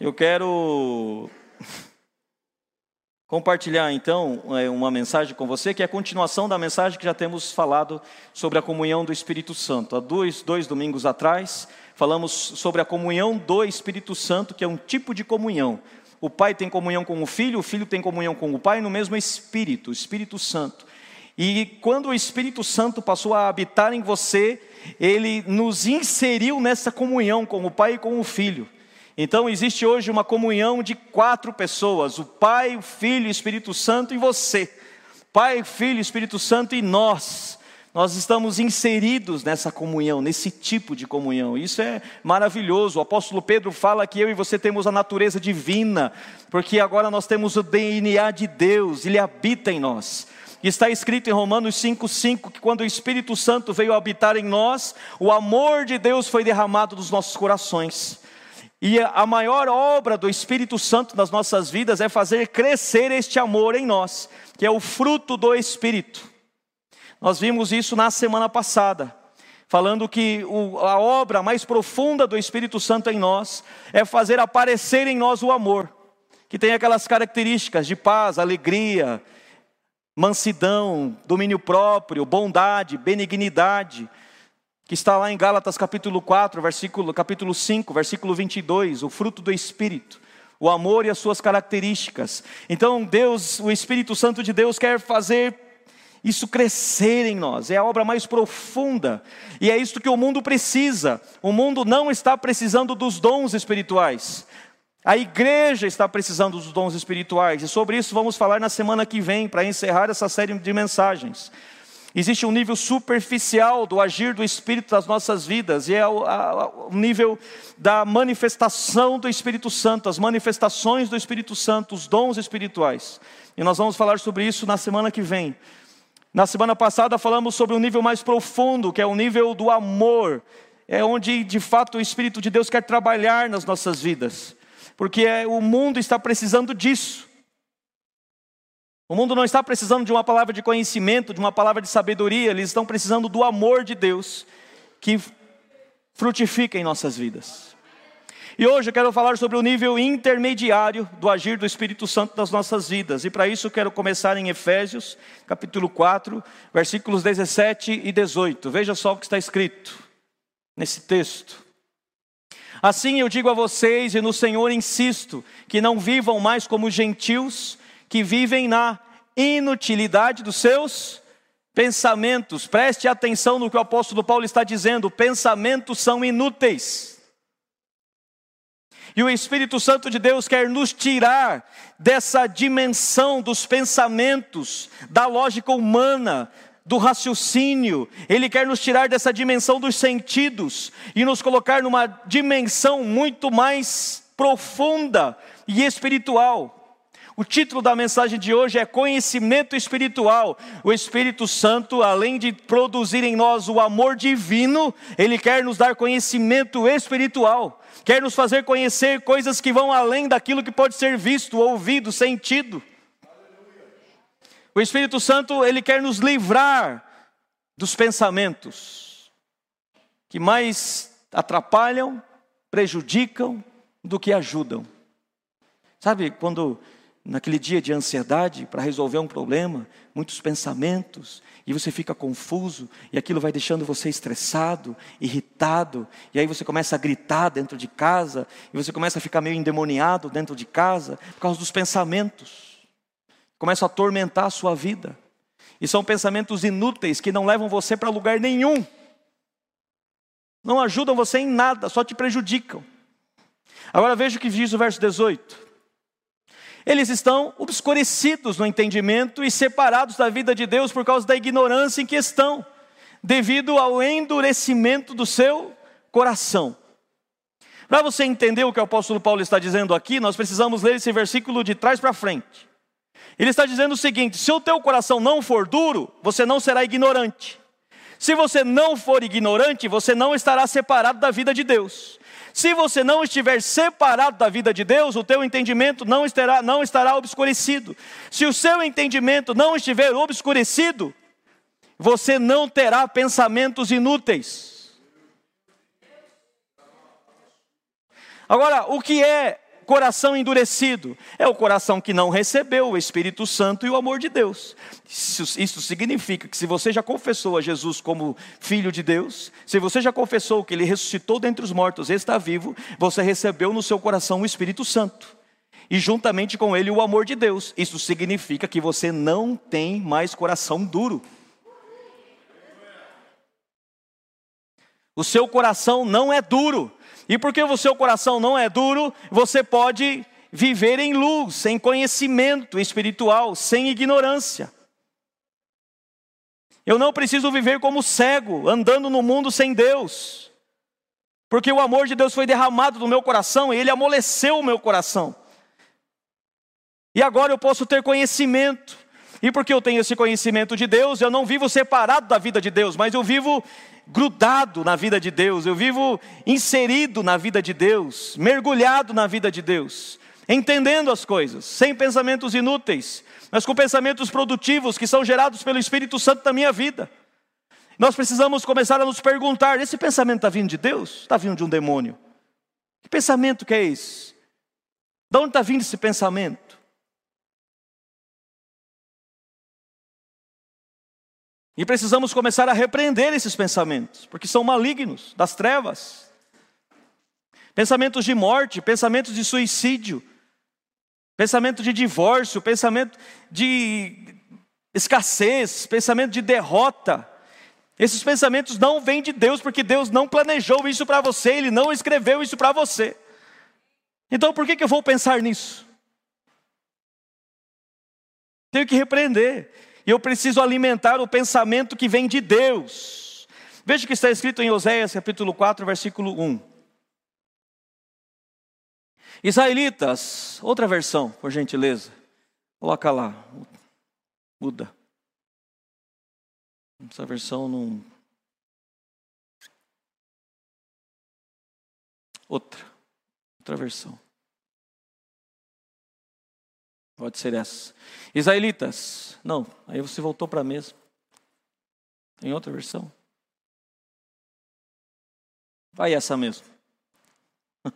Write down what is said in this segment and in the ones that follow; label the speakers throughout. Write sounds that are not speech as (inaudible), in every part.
Speaker 1: Eu quero compartilhar então é, uma mensagem com você, que é a continuação da mensagem que já temos falado sobre a comunhão do Espírito Santo. Há dois, dois domingos atrás, falamos sobre a comunhão do Espírito Santo, que é um tipo de comunhão. O Pai tem comunhão com o Filho, o Filho tem comunhão com o Pai no mesmo Espírito, o Espírito Santo. E quando o Espírito Santo passou a habitar em você, ele nos inseriu nessa comunhão com o Pai e com o Filho. Então existe hoje uma comunhão de quatro pessoas: o Pai, o Filho, o Espírito Santo e você. Pai, Filho, Espírito Santo e nós. Nós estamos inseridos nessa comunhão, nesse tipo de comunhão. Isso é maravilhoso. O apóstolo Pedro fala que eu e você temos a natureza divina, porque agora nós temos o DNA de Deus, ele habita em nós. Está escrito em Romanos 5,5 que quando o Espírito Santo veio habitar em nós, o amor de Deus foi derramado nos nossos corações. E a maior obra do Espírito Santo nas nossas vidas é fazer crescer este amor em nós, que é o fruto do Espírito. Nós vimos isso na semana passada, falando que a obra mais profunda do Espírito Santo em nós é fazer aparecer em nós o amor, que tem aquelas características de paz, alegria, mansidão, domínio próprio, bondade, benignidade, que está lá em Gálatas capítulo 4, versículo, capítulo 5, versículo 22, o fruto do Espírito, o amor e as suas características. Então Deus, o Espírito Santo de Deus quer fazer isso crescer em nós, é a obra mais profunda, e é isso que o mundo precisa. O mundo não está precisando dos dons espirituais, a igreja está precisando dos dons espirituais, e sobre isso vamos falar na semana que vem, para encerrar essa série de mensagens. Existe um nível superficial do agir do Espírito das nossas vidas, e é o, a, o, nível da manifestação do Espírito Santo, as manifestações do Espírito Santo, os dons espirituais. E nós vamos falar sobre isso na semana que vem. Na semana passada falamos sobre um nível mais profundo, que é o nível do amor, é onde de fato o Espírito de Deus quer trabalhar nas nossas vidas, porque é, o mundo está precisando disso. O mundo não está precisando de uma palavra de conhecimento, de uma palavra de sabedoria, eles estão precisando do amor de Deus que frutifica em nossas vidas. E hoje eu quero falar sobre o nível intermediário do agir do Espírito Santo nas nossas vidas. E para isso eu quero começar em Efésios, capítulo 4, versículos 17 e 18. Veja só o que está escrito nesse texto. Assim eu digo a vocês e no Senhor insisto, que não vivam mais como gentios, que vivem na inutilidade dos seus pensamentos. Preste atenção no que o apóstolo Paulo está dizendo: pensamentos são inúteis. E o Espírito Santo de Deus quer nos tirar dessa dimensão dos pensamentos, da lógica humana, do raciocínio, Ele quer nos tirar dessa dimensão dos sentidos e nos colocar numa dimensão muito mais profunda e espiritual. O título da mensagem de hoje é Conhecimento Espiritual. O Espírito Santo, além de produzir em nós o amor divino, ele quer nos dar conhecimento espiritual, quer nos fazer conhecer coisas que vão além daquilo que pode ser visto, ouvido, sentido. O Espírito Santo, ele quer nos livrar dos pensamentos que mais atrapalham, prejudicam do que ajudam. Sabe, quando naquele dia de ansiedade para resolver um problema, muitos pensamentos, e você fica confuso, e aquilo vai deixando você estressado, irritado, e aí você começa a gritar dentro de casa, e você começa a ficar meio endemoniado dentro de casa, por causa dos pensamentos, começa a atormentar a sua vida, e são pensamentos inúteis que não levam você para lugar nenhum, não ajudam você em nada, só te prejudicam. Agora veja o que diz o verso 18 eles estão obscurecidos no entendimento e separados da vida de Deus por causa da ignorância em que estão, devido ao endurecimento do seu coração. Para você entender o que o apóstolo Paulo está dizendo aqui, nós precisamos ler esse versículo de trás para frente. Ele está dizendo o seguinte: se o teu coração não for duro, você não será ignorante. Se você não for ignorante, você não estará separado da vida de Deus. Se você não estiver separado da vida de Deus, o teu entendimento não estará, não estará obscurecido. Se o seu entendimento não estiver obscurecido, você não terá pensamentos inúteis. Agora, o que é coração endurecido? É o coração que não recebeu o Espírito Santo e o amor de Deus. Isso, isso, significa que se você já confessou a Jesus como Filho de Deus, se você já confessou que Ele ressuscitou dentre os mortos e está vivo, você recebeu no seu coração o Espírito Santo. E juntamente com Ele o amor de Deus. Isso significa que você não tem mais coração duro. O seu coração não é duro. E porque o seu coração não é duro, você pode viver em luz, em conhecimento espiritual, sem ignorância. Eu não preciso viver como cego, andando no mundo sem Deus, porque o amor de Deus foi derramado no meu coração e ele amoleceu o meu coração. E agora eu posso ter conhecimento, e porque eu tenho esse conhecimento de Deus, eu não vivo separado da vida de Deus, mas eu vivo grudado na vida de Deus, eu vivo inserido na vida de Deus, mergulhado na vida de Deus, entendendo as coisas, sem pensamentos inúteis, mas com pensamentos produtivos que são gerados pelo Espírito Santo na minha vida. Nós precisamos começar a nos perguntar: esse pensamento está vindo de Deus? Está vindo de um demônio? Que pensamento que é esse? De onde está vindo esse pensamento? E precisamos começar a repreender esses pensamentos, porque são malignos, das trevas. Pensamentos de morte, pensamentos de suicídio, pensamento de divórcio, pensamento de escassez, pensamento de derrota. Esses pensamentos não vêm de Deus, porque Deus não planejou isso para você, Ele não escreveu isso para você. Então por que, que eu vou pensar nisso? Tenho que repreender. E eu preciso alimentar o pensamento que vem de Deus. Veja o que está escrito em Oséias capítulo 4, versículo 1. Israelitas, outra versão, por gentileza. Coloca lá. Muda. Essa versão não. Outra. Outra versão. Pode ser essa. Israelitas. Não, aí você voltou para a mesma. Tem outra versão? Vai essa mesmo. (laughs)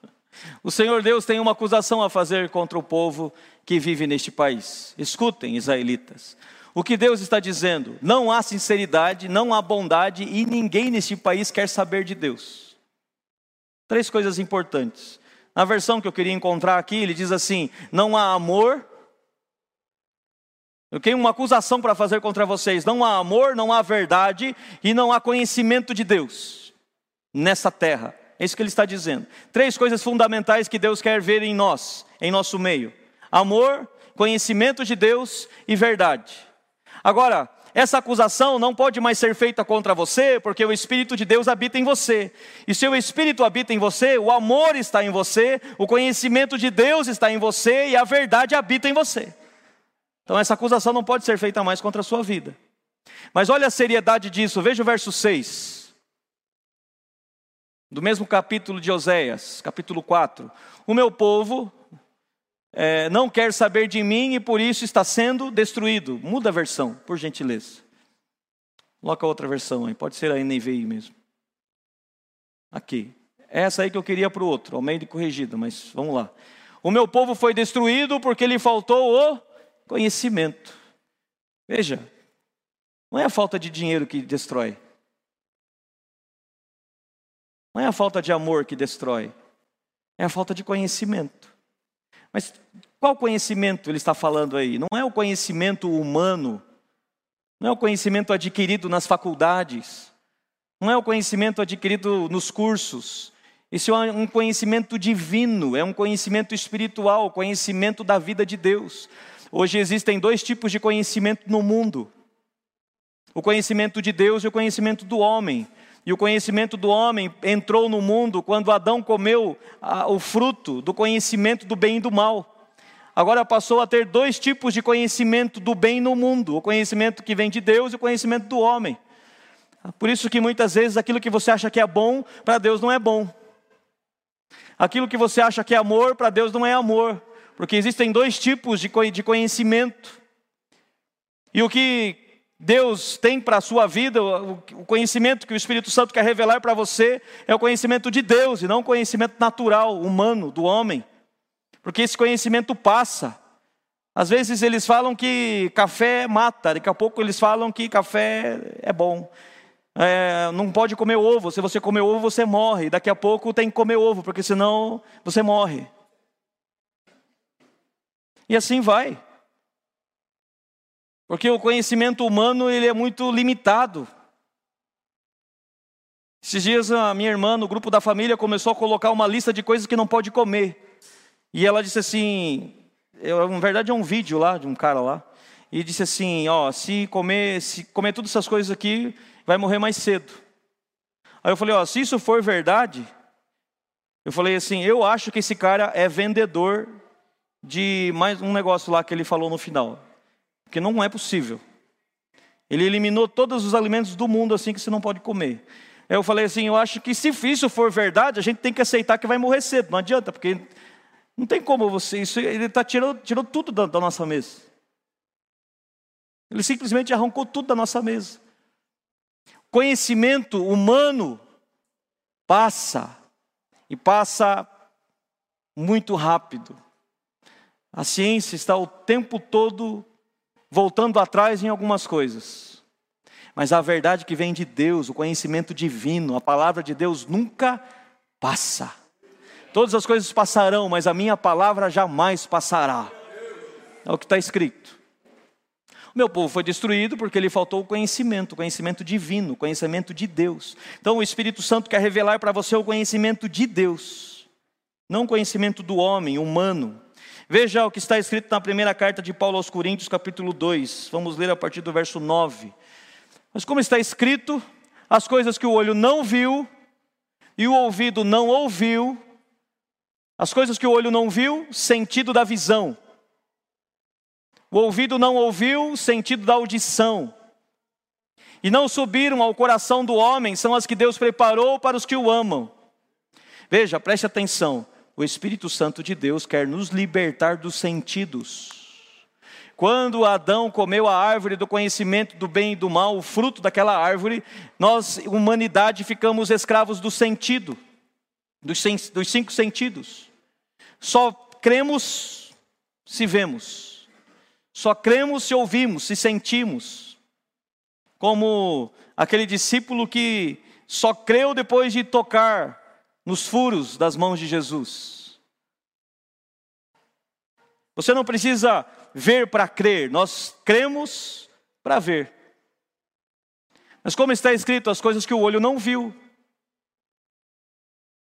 Speaker 1: O Senhor Deus tem uma acusação a fazer contra o povo que vive neste país. Escutem, israelitas. O que Deus está dizendo? Não há sinceridade, não há bondade e ninguém neste país quer saber de Deus. Três coisas importantes. Na versão que eu queria encontrar aqui, ele diz assim: não há amor, eu tenho uma acusação para fazer contra vocês: não há amor, não há verdade e não há conhecimento de Deus nessa terra. É isso que ele está dizendo. Três coisas fundamentais que Deus quer ver em nós, em nosso meio: amor, conhecimento de Deus e verdade. Agora, essa acusação não pode mais ser feita contra você, porque o Espírito de Deus habita em você. E se o Espírito habita em você, o amor está em você, o conhecimento de Deus está em você e a verdade habita em você. Então essa acusação não pode ser feita mais contra a sua vida. Mas olha a seriedade disso, veja o verso 6. Do mesmo capítulo de Oséias, capítulo 4. O meu povo é, não quer saber de mim e por isso está sendo destruído. Muda a versão, por gentileza. Coloca outra versão aí, pode ser a NVI mesmo. Aqui. Essa aí que eu queria para o outro, ao meio de corrigida, mas vamos lá. O meu povo foi destruído porque lhe faltou o conhecimento. Veja, não é a falta de dinheiro que destrói. Não é a falta de amor que destrói. É a falta de conhecimento. Mas qual conhecimento ele está falando aí? Não é o conhecimento humano, não é o conhecimento adquirido nas faculdades, não é o conhecimento adquirido nos cursos. Isso é um conhecimento divino, é um conhecimento espiritual, conhecimento da vida de Deus. Hoje existem dois tipos de conhecimento no mundo: o conhecimento de Deus e o conhecimento do homem. E o conhecimento do homem entrou no mundo quando Adão comeu o fruto do conhecimento do bem e do mal. Agora passou a ter dois tipos de conhecimento do bem no mundo: o conhecimento que vem de Deus e o conhecimento do homem. Por isso que muitas vezes aquilo que você acha que é bom, para Deus não é bom. Aquilo que você acha que é amor, para Deus não é amor. Porque existem dois tipos de conhecimento. E o que Deus tem para a sua vida, o conhecimento que o Espírito Santo quer revelar para você, é o conhecimento de Deus e não o conhecimento natural, humano, do homem. porque esse conhecimento passa. Às vezes eles falam que café mata, daqui a pouco eles falam que café é bom. É, não pode comer ovo, se você comer ovo você morre, daqui a pouco tem que comer ovo, porque senão você morre. E assim vai. Porque o conhecimento humano ele é muito limitado. Esses dias a minha irmã, no grupo da família, começou a colocar uma lista de coisas que não pode comer. E ela disse assim, eu, na verdade é um vídeo lá de um cara lá, e disse assim, ó, se comer, se comer todas essas coisas aqui, vai morrer mais cedo. Aí eu falei, ó, se isso for verdade, eu falei assim, eu acho que esse cara é vendedor de mais um negócio lá que ele falou no final. Porque não é possível. Ele eliminou todos os alimentos do mundo assim que você não pode comer. Eu falei assim, eu acho que se isso for verdade, a gente tem que aceitar que vai morrer cedo. Não adianta, porque não tem como você. Isso, ele está tirando, tirou tudo da, da nossa mesa. Ele simplesmente arrancou tudo da nossa mesa. Conhecimento humano passa e passa muito rápido. A ciência está o tempo todo voltando atrás em algumas coisas. Mas a verdade que vem de Deus, o conhecimento divino, a palavra de Deus nunca passa. Todas as coisas passarão, mas a minha palavra jamais passará. É o que está escrito. O meu povo foi destruído porque lhe faltou o conhecimento, o conhecimento divino, o conhecimento de Deus. Então o Espírito Santo quer revelar para você o conhecimento de Deus, não o conhecimento do homem, humano. Veja o que está escrito na primeira carta de Paulo aos Coríntios, capítulo 2. Vamos ler a partir do verso 9. Mas como está escrito, as coisas que o olho não viu e o ouvido não ouviu, as coisas que o olho não viu, sentido da visão. O ouvido não ouviu, sentido da audição. E não subiram ao coração do homem, são as que Deus preparou para os que o amam. Veja, preste atenção. O Espírito Santo de Deus quer nos libertar dos sentidos. Quando Adão comeu a árvore do conhecimento do bem e do mal, o fruto daquela árvore, nós, humanidade, ficamos escravos do sentido, dos, dos cinco sentidos. Só cremos se vemos, só cremos se ouvimos, se sentimos. Como aquele discípulo que só creu depois de tocar nos furos das mãos de Jesus. Você não precisa ver para crer, nós cremos para ver. Mas como está escrito, as coisas que o olho não viu,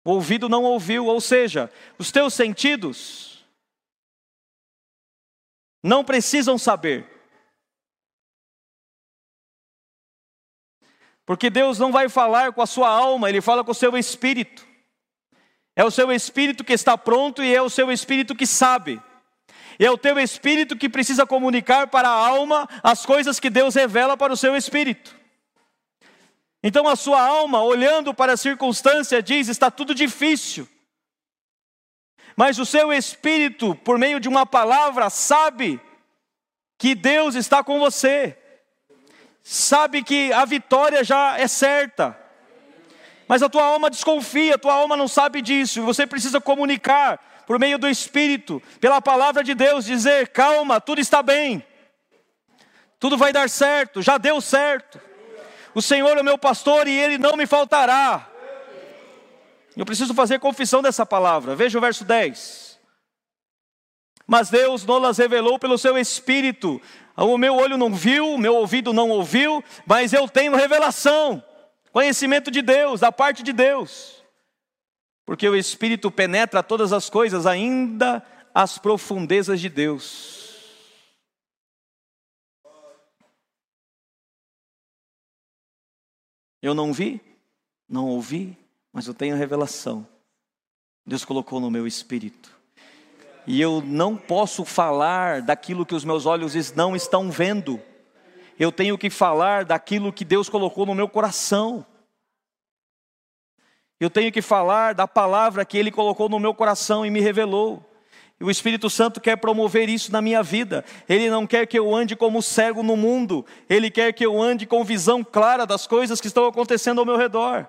Speaker 1: o ouvido não ouviu, ou seja, os teus sentidos não precisam saber. Porque Deus não vai falar com a sua alma, Ele fala com o seu espírito. É o seu espírito que está pronto e é o seu espírito que sabe. É o teu espírito que precisa comunicar para a alma as coisas que Deus revela para o seu espírito. Então a sua alma, olhando para a circunstância, diz: está tudo difícil. Mas o seu espírito, por meio de uma palavra, sabe que Deus está com você, sabe que a vitória já é certa. Mas a tua alma desconfia, a tua alma não sabe disso, e você precisa comunicar por meio do Espírito, pela palavra de Deus, dizer: calma, tudo está bem, tudo vai dar certo, já deu certo. O Senhor é o meu pastor e ele não me faltará. Eu preciso fazer confissão dessa palavra. Veja o verso 10. Mas Deus nos revelou pelo seu Espírito. O meu olho não viu, o meu ouvido não ouviu, mas eu tenho revelação, conhecimento de Deus, da parte de Deus porque o Espírito penetra todas as coisas, ainda as profundezas de Deus. Eu não vi, não ouvi, mas eu tenho revelação. Deus colocou no meu espírito. E eu não posso falar daquilo que os meus olhos não estão vendo. Eu tenho que falar daquilo que Deus colocou no meu coração. Eu tenho que falar da palavra que Ele colocou no meu coração e me revelou. O Espírito Santo quer promover isso na minha vida. Ele não quer que eu ande como cego no mundo. Ele quer que eu ande com visão clara das coisas que estão acontecendo ao meu redor.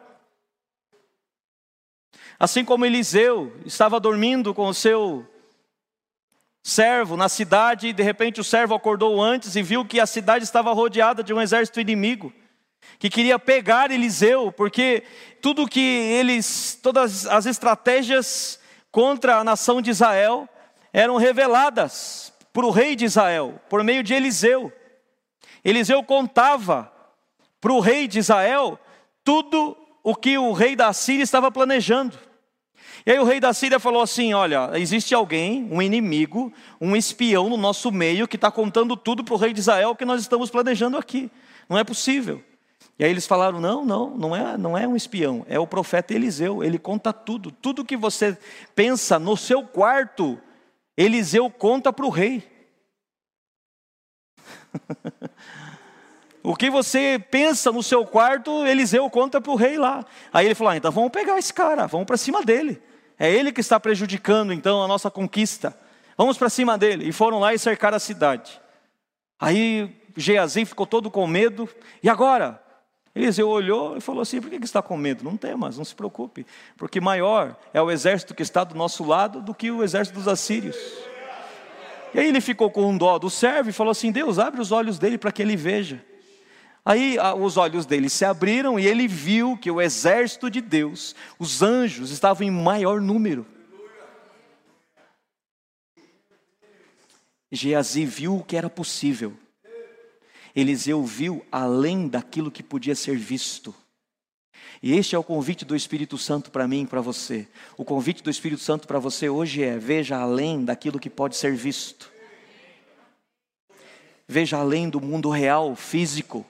Speaker 1: Assim como Eliseu estava dormindo com o seu servo na cidade, e de repente o servo acordou antes e viu que a cidade estava rodeada de um exército inimigo, que queria pegar Eliseu, porque tudo que eles, todas as estratégias contra a nação de Israel eram reveladas para o rei de Israel, por meio de Eliseu. Eliseu contava para o rei de Israel tudo o que o rei da Síria estava planejando. E aí o rei da Síria falou assim: Olha, existe alguém, um inimigo, um espião no nosso meio que está contando tudo para o rei de Israel que nós estamos planejando aqui. Não é possível. E aí eles falaram: Não, não, não é, não é um espião, é o profeta Eliseu. Ele conta tudo, tudo que você pensa no seu quarto, Eliseu conta para o rei. (laughs) O que você pensa no seu quarto, Eliseu conta para o rei lá. Aí ele falou: ah, então vamos pegar esse cara, vamos para cima dele. É ele que está prejudicando então a nossa conquista. Vamos para cima dele. E foram lá e cercaram a cidade. Aí Geazi ficou todo com medo. E agora? Eliseu olhou e falou assim: por que está com medo? Não temas, não se preocupe, porque maior é o exército que está do nosso lado do que o exército dos assírios. E aí ele ficou com um dó do servo e falou assim: Deus, abre os olhos dele para que ele veja. Aí os olhos dele se abriram e ele viu que o exército de Deus, os anjos, estavam em maior número. Geazi viu o que era possível. Eliseu viu além daquilo que podia ser visto. E este é o convite do Espírito Santo para mim e para você. O convite do Espírito Santo para você hoje é: veja além daquilo que pode ser visto. Veja além do mundo real, físico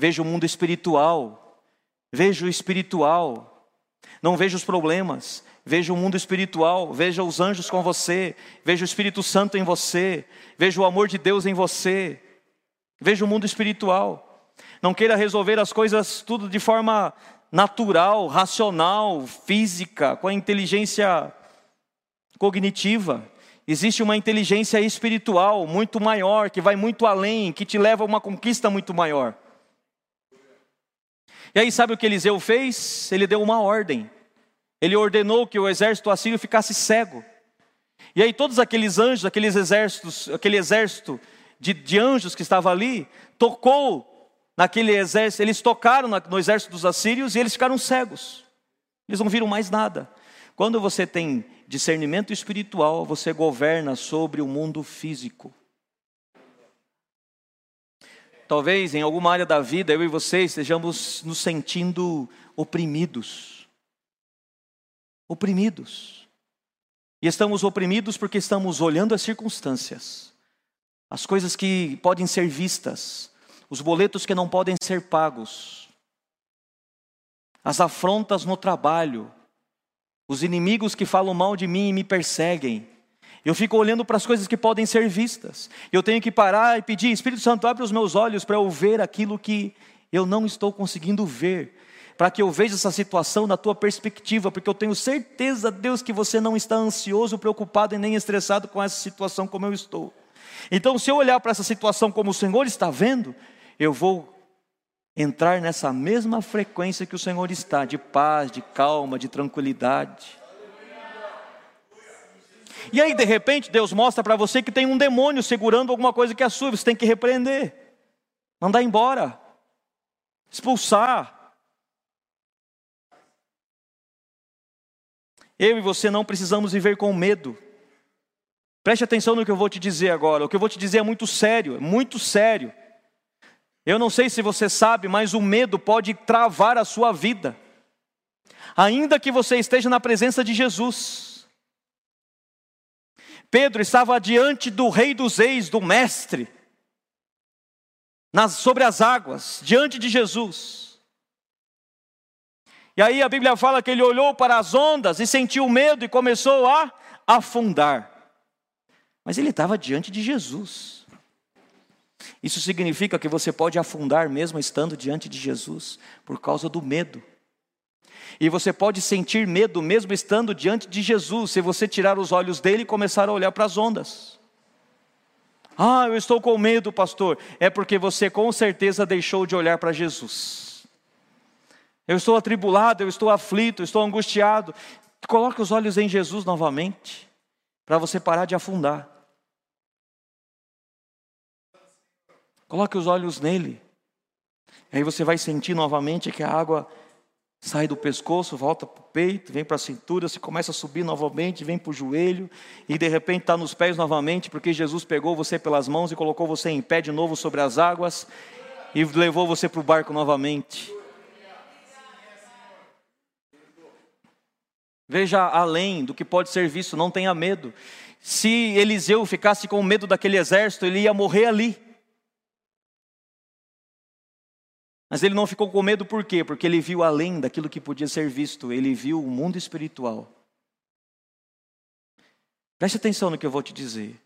Speaker 1: vejo o mundo espiritual, vejo o espiritual, não vejo os problemas, vejo o mundo espiritual, veja os anjos com você, vejo o Espírito Santo em você, vejo o amor de Deus em você, vejo o mundo espiritual. Não queira resolver as coisas tudo de forma natural, racional, física, com a inteligência cognitiva. Existe uma inteligência espiritual muito maior, que vai muito além, que te leva a uma conquista muito maior. E aí, sabe o que Eliseu fez? Ele deu uma ordem. Ele ordenou que o exército assírio ficasse cego. E aí, todos aqueles anjos, aqueles exércitos, aquele exército de, de anjos que estava ali, tocou naquele exército, eles tocaram no exército dos assírios e eles ficaram cegos. Eles não viram mais nada. Quando você tem discernimento espiritual, você governa sobre o mundo físico. Talvez em alguma área da vida eu e você estejamos nos sentindo oprimidos. Oprimidos. E estamos oprimidos porque estamos olhando as circunstâncias, as coisas que podem ser vistas, os boletos que não podem ser pagos, as afrontas no trabalho, os inimigos que falam mal de mim e me perseguem, eu fico olhando para as coisas que podem ser vistas. Eu tenho que parar e pedir, Espírito Santo, abre os meus olhos para eu ver aquilo que eu não estou conseguindo ver. Para que eu veja essa situação na tua perspectiva, porque eu tenho certeza, Deus, que você não está ansioso, preocupado e nem estressado com essa situação como eu estou. Então, se eu olhar para essa situação como o Senhor está vendo, eu vou entrar nessa mesma frequência que o Senhor está, de paz, de calma, de tranquilidade. E aí, de repente, Deus mostra para você que tem um demônio segurando alguma coisa que é sua, você tem que repreender, mandar embora, expulsar. Eu e você não precisamos viver com medo. Preste atenção no que eu vou te dizer agora. O que eu vou te dizer é muito sério, é muito sério. Eu não sei se você sabe, mas o medo pode travar a sua vida. Ainda que você esteja na presença de Jesus. Pedro estava diante do Rei dos Reis, do Mestre, nas, sobre as águas, diante de Jesus. E aí a Bíblia fala que ele olhou para as ondas e sentiu medo e começou a afundar. Mas ele estava diante de Jesus. Isso significa que você pode afundar mesmo estando diante de Jesus, por causa do medo. E você pode sentir medo mesmo estando diante de Jesus, se você tirar os olhos dele e começar a olhar para as ondas. Ah, eu estou com medo, pastor. É porque você com certeza deixou de olhar para Jesus. Eu estou atribulado, eu estou aflito, eu estou angustiado. Coloque os olhos em Jesus novamente, para você parar de afundar. Coloque os olhos nele. Aí você vai sentir novamente que a água sai do pescoço, volta para o peito, vem para a cintura, você começa a subir novamente, vem para o joelho, e de repente está nos pés novamente, porque Jesus pegou você pelas mãos e colocou você em pé de novo sobre as águas e levou você para o barco novamente. Veja além do que pode ser visto, não tenha medo. Se Eliseu ficasse com medo daquele exército, ele ia morrer ali. Mas ele não ficou com medo por quê? Porque ele viu além daquilo que podia ser visto, ele viu o mundo espiritual. Preste atenção no que eu vou te dizer.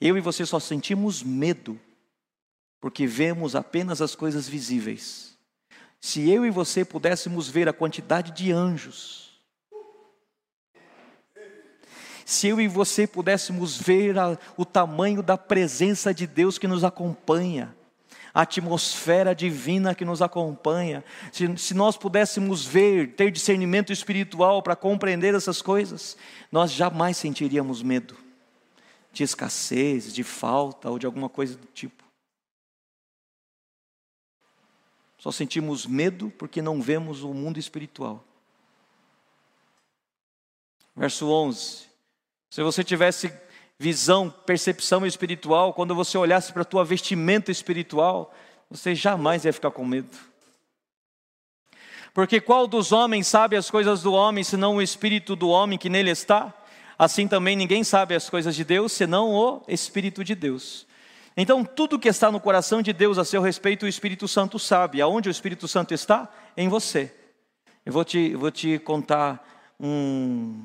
Speaker 1: Eu e você só sentimos medo porque vemos apenas as coisas visíveis. Se eu e você pudéssemos ver a quantidade de anjos, se eu e você pudéssemos ver a, o tamanho da presença de Deus que nos acompanha, a atmosfera divina que nos acompanha, se, se nós pudéssemos ver, ter discernimento espiritual para compreender essas coisas, nós jamais sentiríamos medo de escassez, de falta ou de alguma coisa do tipo. Só sentimos medo porque não vemos o mundo espiritual. Verso 11: Se você tivesse visão, percepção espiritual, quando você olhasse para a tua vestimenta espiritual, você jamais ia ficar com medo. Porque qual dos homens sabe as coisas do homem, senão o espírito do homem que nele está? Assim também ninguém sabe as coisas de Deus, senão o Espírito de Deus. Então, tudo que está no coração de Deus a seu respeito, o Espírito Santo sabe. Aonde o Espírito Santo está? Em você. Eu vou te, vou te contar um.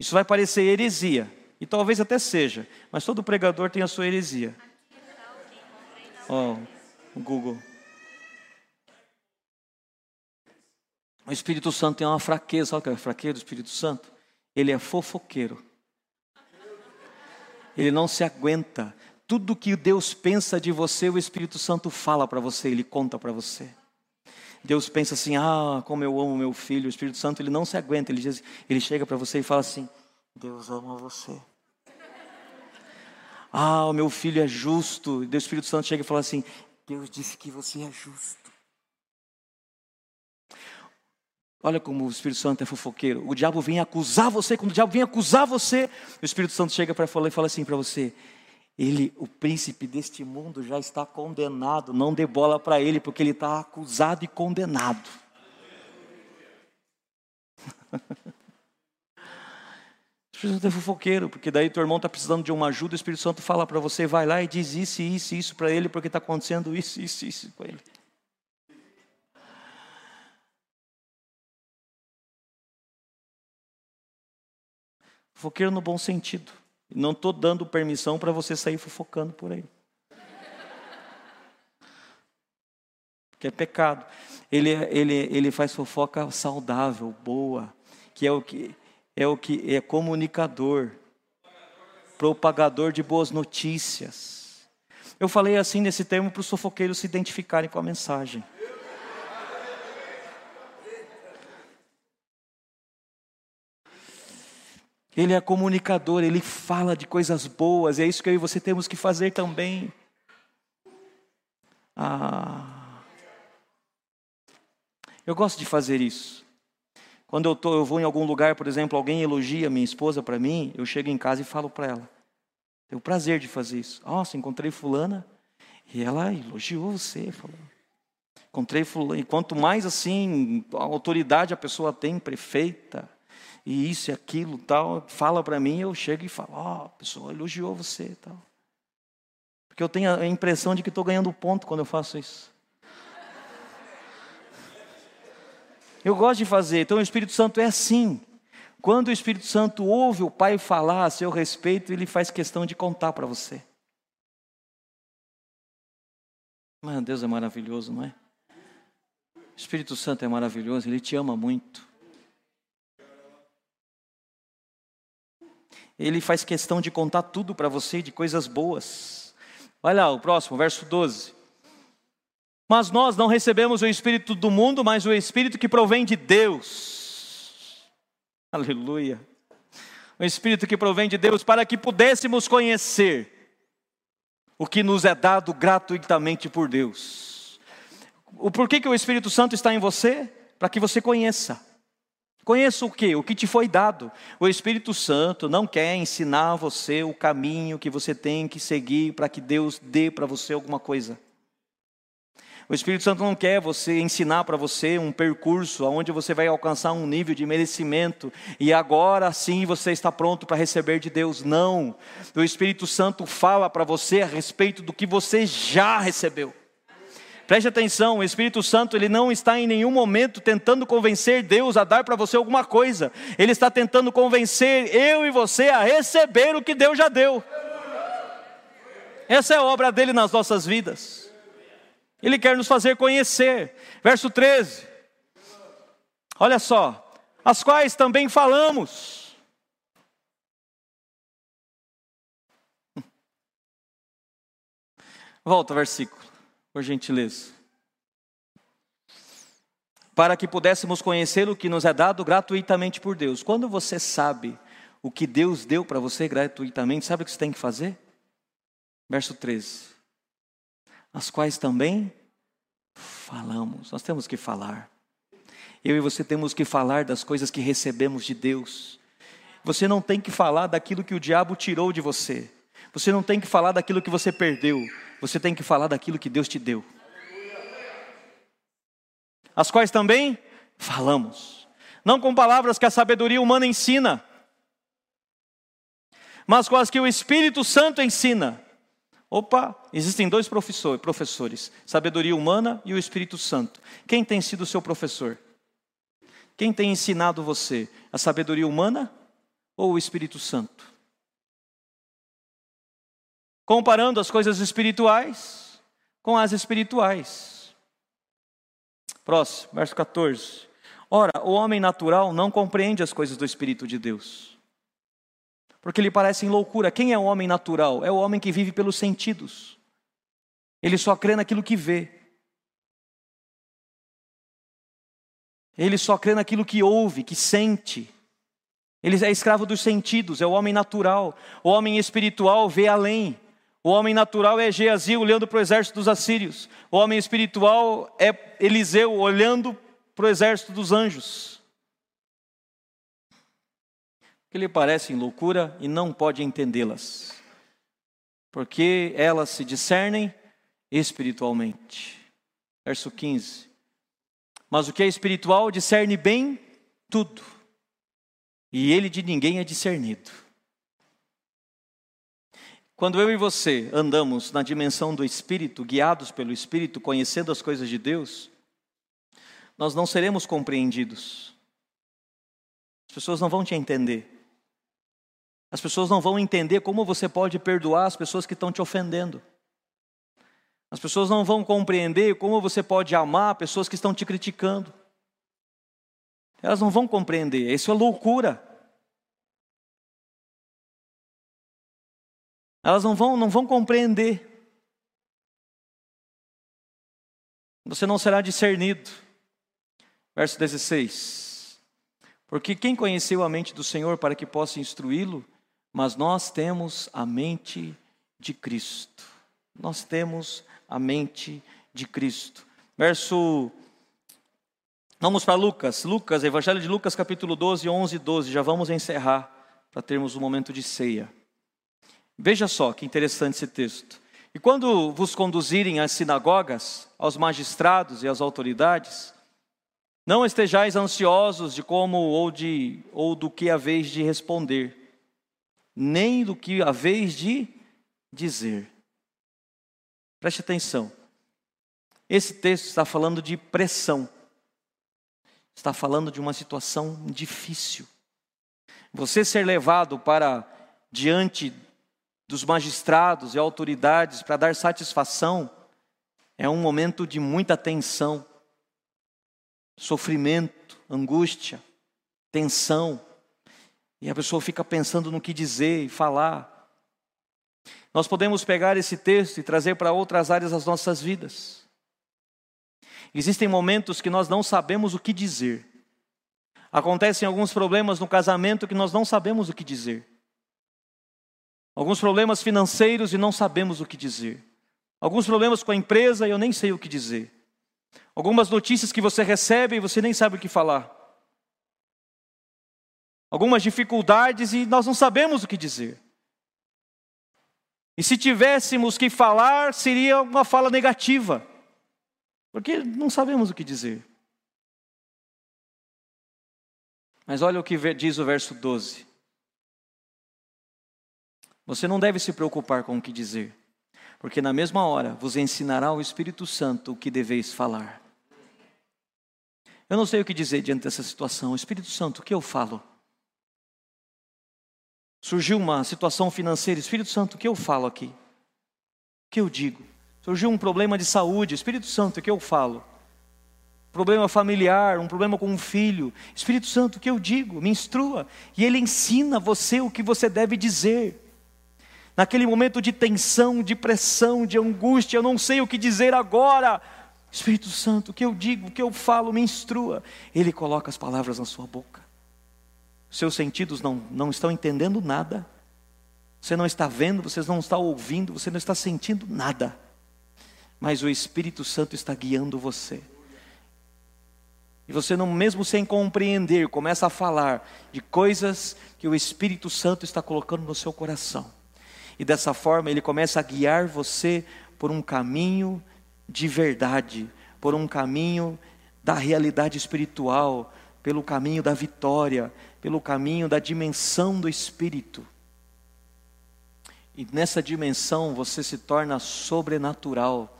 Speaker 1: Isso vai parecer heresia, e talvez até seja, mas todo pregador tem a sua heresia. Ó, oh, o Google. O Espírito Santo tem uma fraqueza, sabe o que é a fraqueza do Espírito Santo? Ele é fofoqueiro. Ele não se aguenta. Tudo que Deus pensa de você, o Espírito Santo fala para você, ele conta para você. Deus pensa assim: "Ah, como eu amo meu filho". O Espírito Santo ele não se aguenta, ele diz, ele chega para você e fala assim: "Deus ama você". Ah, o meu filho é justo. E o Espírito Santo chega e fala assim: Deus disse que você é justo. Olha como o Espírito Santo é fofoqueiro. O diabo vem acusar você. Quando o diabo vem acusar você, o Espírito Santo chega para falar e fala assim para você: ele, o príncipe deste mundo, já está condenado. Não dê bola para ele, porque ele está acusado e condenado. (laughs) Santo é fofoqueiro, porque daí teu irmão está precisando de uma ajuda, o Espírito Santo fala para você, vai lá e diz isso, isso, isso para ele, porque está acontecendo isso, isso, isso com ele. Fofoqueiro no bom sentido. Não estou dando permissão para você sair fofocando por aí. Porque é pecado. Ele, ele, ele faz fofoca saudável, boa, que é o que é o que é comunicador, propagador de boas notícias. Eu falei assim nesse termo para os sofoqueiros se identificarem com a mensagem. Ele é comunicador, ele fala de coisas boas, é isso que eu e você temos que fazer também. Ah, eu gosto de fazer isso. Quando eu, tô, eu vou em algum lugar, por exemplo, alguém elogia minha esposa para mim, eu chego em casa e falo para ela. Tenho o prazer de fazer isso. Nossa, encontrei fulana e ela elogiou você. Falou. Encontrei fulana. E quanto mais assim, a autoridade a pessoa tem, prefeita, e isso e aquilo, tal, fala para mim, eu chego e falo, ó, oh, a pessoa elogiou você, tal. Porque eu tenho a impressão de que estou ganhando ponto quando eu faço isso. Eu gosto de fazer. Então o Espírito Santo é assim. Quando o Espírito Santo ouve o Pai falar a seu respeito, ele faz questão de contar para você. Mas Deus é maravilhoso, não é? O Espírito Santo é maravilhoso, ele te ama muito. Ele faz questão de contar tudo para você de coisas boas. Olha lá, o próximo, verso 12. Mas nós não recebemos o Espírito do mundo, mas o Espírito que provém de Deus. Aleluia. O Espírito que provém de Deus para que pudéssemos conhecer o que nos é dado gratuitamente por Deus. O porquê que o Espírito Santo está em você? Para que você conheça. Conheça o que? O que te foi dado. O Espírito Santo não quer ensinar você o caminho que você tem que seguir para que Deus dê para você alguma coisa. O Espírito Santo não quer você ensinar para você um percurso onde você vai alcançar um nível de merecimento e agora sim você está pronto para receber de Deus. Não. O Espírito Santo fala para você a respeito do que você já recebeu. Preste atenção, o Espírito Santo ele não está em nenhum momento tentando convencer Deus a dar para você alguma coisa. Ele está tentando convencer eu e você a receber o que Deus já deu. Essa é a obra dele nas nossas vidas. Ele quer nos fazer conhecer. Verso 13. Olha só, as quais também falamos. Volta versículo, por gentileza. Para que pudéssemos conhecer o que nos é dado gratuitamente por Deus. Quando você sabe o que Deus deu para você gratuitamente, sabe o que você tem que fazer? Verso 13 as quais também falamos. Nós temos que falar. Eu e você temos que falar das coisas que recebemos de Deus. Você não tem que falar daquilo que o diabo tirou de você. Você não tem que falar daquilo que você perdeu. Você tem que falar daquilo que Deus te deu. As quais também falamos. Não com palavras que a sabedoria humana ensina, mas com as que o Espírito Santo ensina Opa, existem dois professores, sabedoria humana e o Espírito Santo. Quem tem sido seu professor? Quem tem ensinado você? A sabedoria humana ou o Espírito Santo? Comparando as coisas espirituais com as espirituais. Próximo, verso 14. Ora, o homem natural não compreende as coisas do Espírito de Deus porque lhe parecem loucura. Quem é o homem natural? É o homem que vive pelos sentidos. Ele só crê naquilo que vê. Ele só crê naquilo que ouve, que sente. Ele é escravo dos sentidos, é o homem natural. O homem espiritual vê além. O homem natural é Geazi olhando para o exército dos assírios. O homem espiritual é Eliseu olhando para o exército dos anjos que lhe parecem loucura e não pode entendê-las, porque elas se discernem espiritualmente. Verso 15. Mas o que é espiritual discerne bem tudo, e ele de ninguém é discernido. Quando eu e você andamos na dimensão do Espírito, guiados pelo Espírito, conhecendo as coisas de Deus, nós não seremos compreendidos. As pessoas não vão te entender. As pessoas não vão entender como você pode perdoar as pessoas que estão te ofendendo. As pessoas não vão compreender como você pode amar pessoas que estão te criticando. Elas não vão compreender, isso é loucura. Elas não vão, não vão compreender. Você não será discernido. Verso 16. Porque quem conheceu a mente do Senhor para que possa instruí-lo? Mas nós temos a mente de Cristo. Nós temos a mente de Cristo. Verso. Vamos para Lucas. Lucas, Evangelho de Lucas, capítulo 12, 11 e 12. Já vamos encerrar para termos um momento de ceia. Veja só que interessante esse texto. E quando vos conduzirem às sinagogas, aos magistrados e às autoridades, não estejais ansiosos de como ou de ou do que haveis de responder nem do que a vez de dizer. Preste atenção. Esse texto está falando de pressão. Está falando de uma situação difícil. Você ser levado para diante dos magistrados e autoridades para dar satisfação é um momento de muita tensão, sofrimento, angústia, tensão. E a pessoa fica pensando no que dizer e falar. Nós podemos pegar esse texto e trazer para outras áreas das nossas vidas. Existem momentos que nós não sabemos o que dizer. Acontecem alguns problemas no casamento que nós não sabemos o que dizer. Alguns problemas financeiros e não sabemos o que dizer. Alguns problemas com a empresa e eu nem sei o que dizer. Algumas notícias que você recebe e você nem sabe o que falar. Algumas dificuldades e nós não sabemos o que dizer. E se tivéssemos que falar, seria uma fala negativa, porque não sabemos o que dizer. Mas olha o que diz o verso 12. Você não deve se preocupar com o que dizer, porque na mesma hora vos ensinará o Espírito Santo o que deveis falar. Eu não sei o que dizer diante dessa situação. Espírito Santo, o que eu falo? Surgiu uma situação financeira, Espírito Santo, o que eu falo aqui? O que eu digo? Surgiu um problema de saúde, Espírito Santo, o que eu falo? Problema familiar, um problema com um filho, Espírito Santo, o que eu digo? Me instrua. E Ele ensina você o que você deve dizer. Naquele momento de tensão, de pressão, de angústia, eu não sei o que dizer agora. Espírito Santo, o que eu digo, o que eu falo, me instrua. Ele coloca as palavras na sua boca seus sentidos não, não estão entendendo nada, você não está vendo, você não está ouvindo, você não está sentindo nada, mas o Espírito Santo está guiando você. E você não, mesmo sem compreender, começa a falar de coisas que o Espírito Santo está colocando no seu coração. E dessa forma ele começa a guiar você por um caminho de verdade, por um caminho da realidade espiritual, pelo caminho da vitória, pelo caminho da dimensão do Espírito. E nessa dimensão você se torna sobrenatural,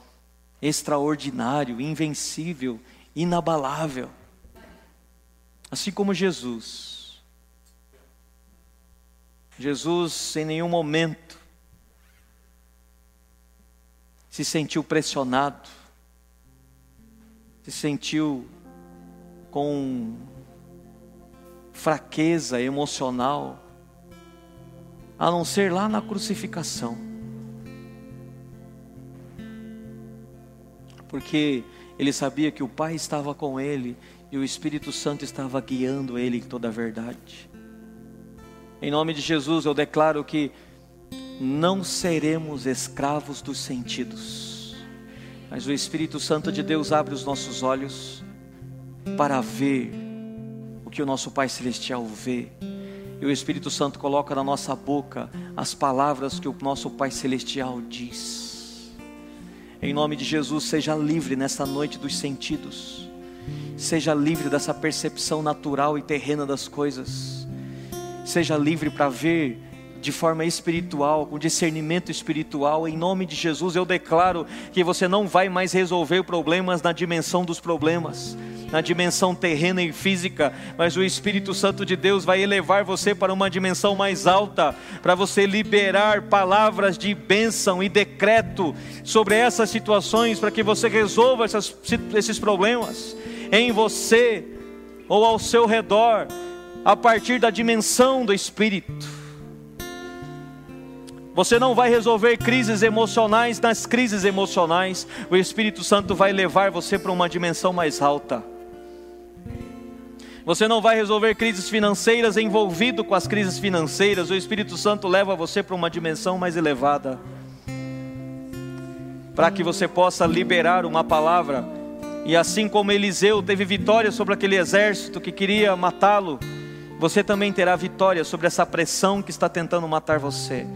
Speaker 1: extraordinário, invencível, inabalável. Assim como Jesus. Jesus, em nenhum momento, se sentiu pressionado, se sentiu com fraqueza emocional, a não ser lá na crucificação. Porque ele sabia que o Pai estava com ele e o Espírito Santo estava guiando ele em toda a verdade. Em nome de Jesus, eu declaro que não seremos escravos dos sentidos, mas o Espírito Santo de Deus abre os nossos olhos para ver o que o nosso Pai Celestial vê. E o Espírito Santo coloca na nossa boca as palavras que o nosso Pai Celestial diz. Em nome de Jesus, seja livre nessa noite dos sentidos. Seja livre dessa percepção natural e terrena das coisas. Seja livre para ver de forma espiritual, com discernimento espiritual, em nome de Jesus, eu declaro que você não vai mais resolver problemas na dimensão dos problemas, na dimensão terrena e física, mas o Espírito Santo de Deus vai elevar você para uma dimensão mais alta, para você liberar palavras de bênção e decreto sobre essas situações, para que você resolva essas, esses problemas em você ou ao seu redor, a partir da dimensão do Espírito. Você não vai resolver crises emocionais nas crises emocionais. O Espírito Santo vai levar você para uma dimensão mais alta. Você não vai resolver crises financeiras envolvido com as crises financeiras. O Espírito Santo leva você para uma dimensão mais elevada. Para que você possa liberar uma palavra. E assim como Eliseu teve vitória sobre aquele exército que queria matá-lo, você também terá vitória sobre essa pressão que está tentando matar você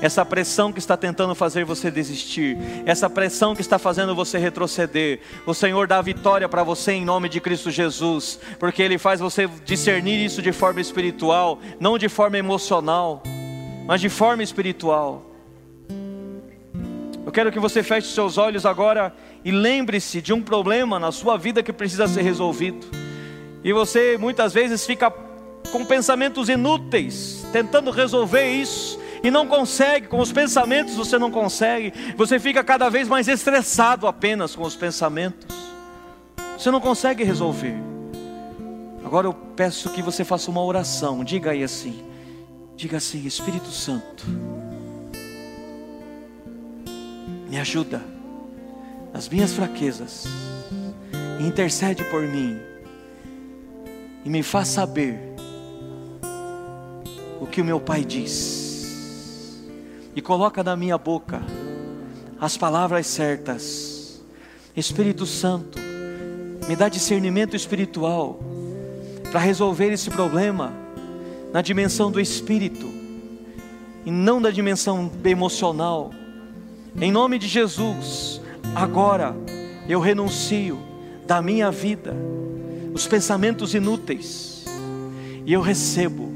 Speaker 1: essa pressão que está tentando fazer você desistir, essa pressão que está fazendo você retroceder. O Senhor dá vitória para você em nome de Cristo Jesus, porque Ele faz você discernir isso de forma espiritual, não de forma emocional, mas de forma espiritual. Eu quero que você feche seus olhos agora e lembre-se de um problema na sua vida que precisa ser resolvido. E você muitas vezes fica com pensamentos inúteis, tentando resolver isso, e não consegue, com os pensamentos você não consegue, você fica cada vez mais estressado apenas com os pensamentos, você não consegue resolver. Agora eu peço que você faça uma oração, diga aí assim, diga assim: Espírito Santo, me ajuda nas minhas fraquezas, intercede por mim e me faz saber o que o meu Pai diz e coloca na minha boca as palavras certas. Espírito Santo, me dá discernimento espiritual para resolver esse problema na dimensão do espírito e não da dimensão emocional. Em nome de Jesus, agora eu renuncio da minha vida os pensamentos inúteis e eu recebo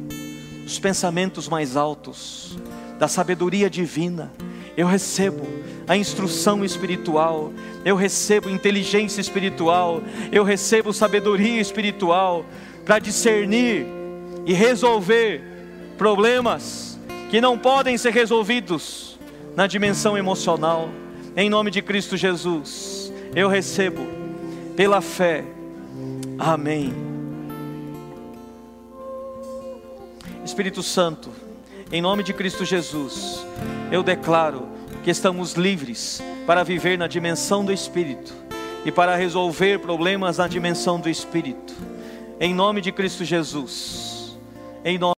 Speaker 1: os pensamentos mais altos da sabedoria divina. Eu recebo a instrução espiritual, eu recebo inteligência espiritual, eu recebo sabedoria espiritual para discernir e resolver problemas que não podem ser resolvidos na dimensão emocional. Em nome de Cristo Jesus, eu recebo pela fé. Amém. Espírito Santo, em nome de Cristo Jesus, eu declaro que estamos livres para viver na dimensão do Espírito e para resolver problemas na dimensão do Espírito. Em nome de Cristo Jesus. Em nome